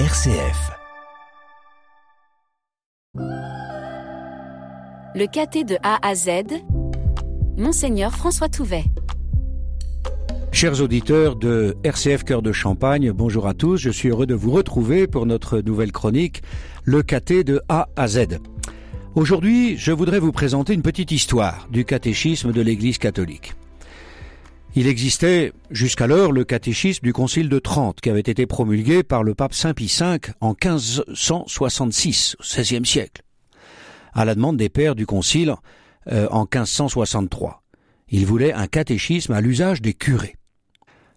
RCF. Le caté de A à Z, Monseigneur François Touvet. Chers auditeurs de RCF Cœur de Champagne, bonjour à tous. Je suis heureux de vous retrouver pour notre nouvelle chronique, le caté de A à Z. Aujourd'hui, je voudrais vous présenter une petite histoire du catéchisme de l'Église catholique. Il existait jusqu'alors le catéchisme du Concile de Trente qui avait été promulgué par le pape Saint Pie V en 1566, au XVIe siècle, à la demande des pères du Concile euh, en 1563. Il voulait un catéchisme à l'usage des curés.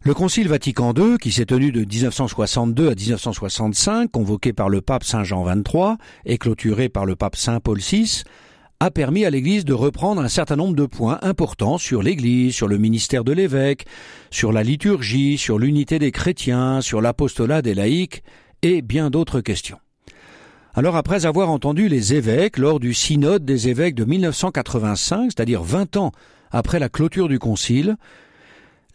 Le Concile Vatican II, qui s'est tenu de 1962 à 1965, convoqué par le pape Saint Jean XXIII et clôturé par le pape Saint Paul VI, a permis à l'Église de reprendre un certain nombre de points importants sur l'Église, sur le ministère de l'évêque, sur la liturgie, sur l'unité des chrétiens, sur l'apostolat des laïcs et bien d'autres questions. Alors après avoir entendu les évêques lors du synode des évêques de 1985, c'est-à-dire 20 ans après la clôture du concile,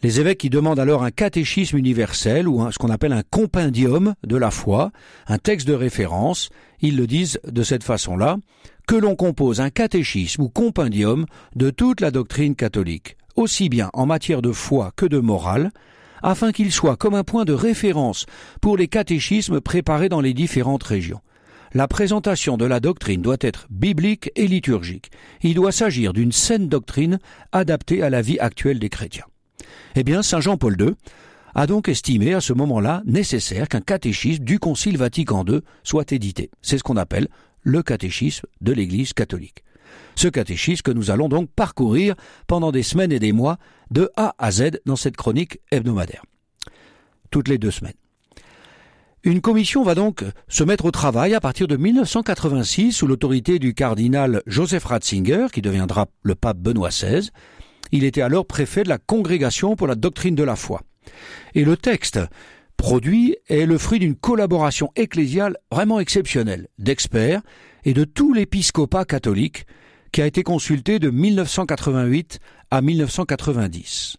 les évêques qui demandent alors un catéchisme universel ou ce qu'on appelle un compendium de la foi, un texte de référence, ils le disent de cette façon-là, que l'on compose un catéchisme ou compendium de toute la doctrine catholique, aussi bien en matière de foi que de morale, afin qu'il soit comme un point de référence pour les catéchismes préparés dans les différentes régions. La présentation de la doctrine doit être biblique et liturgique. Il doit s'agir d'une saine doctrine adaptée à la vie actuelle des chrétiens. Eh bien, Saint Jean-Paul II a donc estimé à ce moment-là nécessaire qu'un catéchisme du Concile Vatican II soit édité. C'est ce qu'on appelle le catéchisme de l'Église catholique. Ce catéchisme que nous allons donc parcourir pendant des semaines et des mois de A à Z dans cette chronique hebdomadaire. Toutes les deux semaines. Une commission va donc se mettre au travail à partir de 1986 sous l'autorité du cardinal Joseph Ratzinger, qui deviendra le pape Benoît XVI, il était alors préfet de la Congrégation pour la doctrine de la foi. Et le texte produit est le fruit d'une collaboration ecclésiale vraiment exceptionnelle d'experts et de tout l'épiscopat catholique qui a été consulté de 1988 à 1990.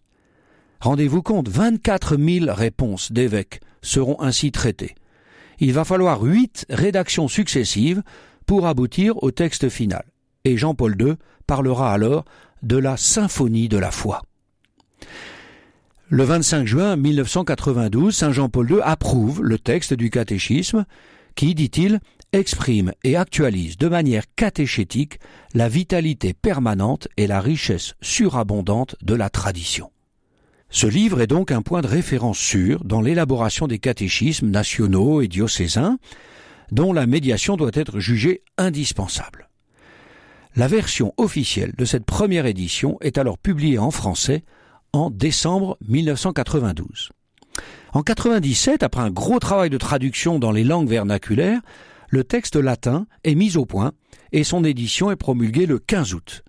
Rendez-vous compte, 24 000 réponses d'évêques seront ainsi traitées. Il va falloir huit rédactions successives pour aboutir au texte final. Et Jean-Paul II parlera alors de la symphonie de la foi. Le 25 juin 1992, Saint Jean-Paul II approuve le texte du catéchisme qui, dit-il, exprime et actualise de manière catéchétique la vitalité permanente et la richesse surabondante de la tradition. Ce livre est donc un point de référence sûr dans l'élaboration des catéchismes nationaux et diocésains, dont la médiation doit être jugée indispensable. La version officielle de cette première édition est alors publiée en français en décembre 1992. En 97, après un gros travail de traduction dans les langues vernaculaires, le texte latin est mis au point et son édition est promulguée le 15 août.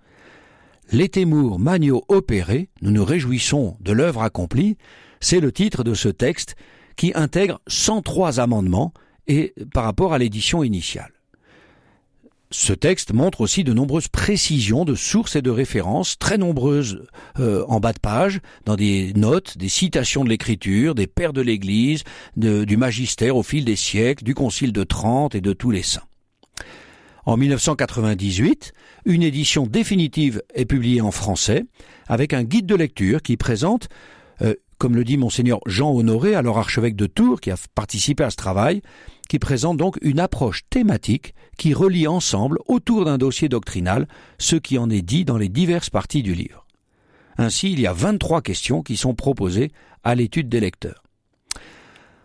L'étémour Magno opéré, nous nous réjouissons de l'œuvre accomplie, c'est le titre de ce texte qui intègre 103 amendements et par rapport à l'édition initiale. Ce texte montre aussi de nombreuses précisions de sources et de références, très nombreuses euh, en bas de page, dans des notes, des citations de l'écriture, des pères de l'Église, du magistère au fil des siècles, du Concile de Trente et de tous les saints. En 1998, une édition définitive est publiée en français, avec un guide de lecture qui présente euh, comme le dit monseigneur Jean Honoré, alors archevêque de Tours, qui a participé à ce travail, qui présente donc une approche thématique qui relie ensemble, autour d'un dossier doctrinal, ce qui en est dit dans les diverses parties du livre. Ainsi, il y a 23 questions qui sont proposées à l'étude des lecteurs.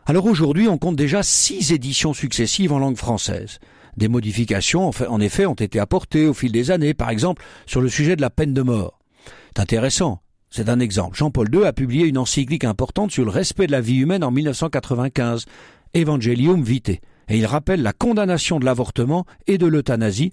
Alors aujourd'hui, on compte déjà six éditions successives en langue française. Des modifications, en effet, ont été apportées au fil des années, par exemple sur le sujet de la peine de mort. C'est intéressant. C'est un exemple. Jean-Paul II a publié une encyclique importante sur le respect de la vie humaine en 1995, Evangelium Vitae, et il rappelle la condamnation de l'avortement et de l'euthanasie,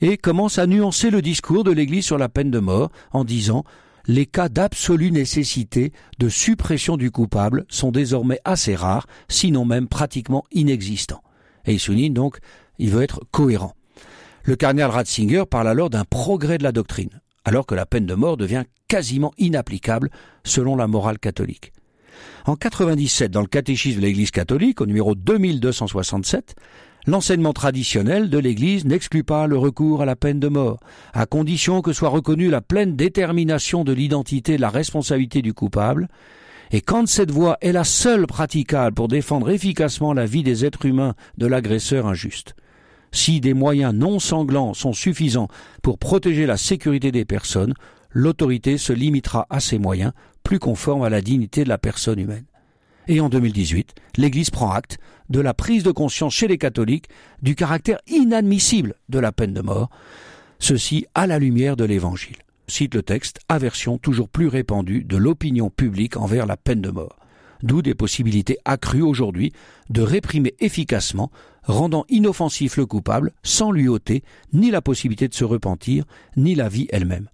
et commence à nuancer le discours de l'Église sur la peine de mort en disant les cas d'absolue nécessité de suppression du coupable sont désormais assez rares, sinon même pratiquement inexistants. Et il souligne donc, il veut être cohérent. Le cardinal Ratzinger parle alors d'un progrès de la doctrine alors que la peine de mort devient quasiment inapplicable selon la morale catholique. En 97, dans le catéchisme de l'Église catholique, au numéro 2267, L'enseignement traditionnel de l'Église n'exclut pas le recours à la peine de mort, à condition que soit reconnue la pleine détermination de l'identité et de la responsabilité du coupable, et quand cette voie est la seule praticable pour défendre efficacement la vie des êtres humains de l'agresseur injuste. Si des moyens non sanglants sont suffisants pour protéger la sécurité des personnes, l'autorité se limitera à ces moyens plus conformes à la dignité de la personne humaine. Et en 2018, l'Église prend acte de la prise de conscience chez les catholiques du caractère inadmissible de la peine de mort, ceci à la lumière de l'Évangile. Cite le texte, aversion toujours plus répandue de l'opinion publique envers la peine de mort. D'où des possibilités accrues aujourd'hui de réprimer efficacement, rendant inoffensif le coupable sans lui ôter ni la possibilité de se repentir, ni la vie elle-même.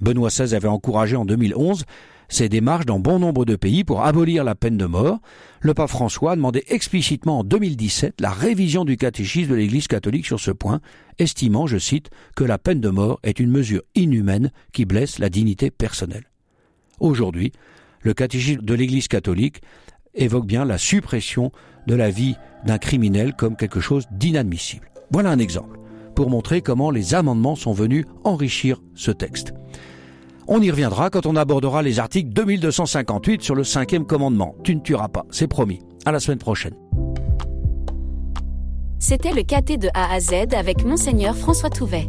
Benoît XVI avait encouragé en 2011 ces démarches dans bon nombre de pays pour abolir la peine de mort. Le pape François a demandé explicitement en 2017 la révision du catéchisme de l'Église catholique sur ce point, estimant, je cite, que la peine de mort est une mesure inhumaine qui blesse la dignité personnelle. Aujourd'hui, le catéchisme de l'Église catholique évoque bien la suppression de la vie d'un criminel comme quelque chose d'inadmissible. Voilà un exemple pour montrer comment les amendements sont venus enrichir ce texte. On y reviendra quand on abordera les articles 2258 sur le cinquième commandement. Tu ne tueras pas, c'est promis. À la semaine prochaine. C'était le KT de A à Z avec Monseigneur François Touvet.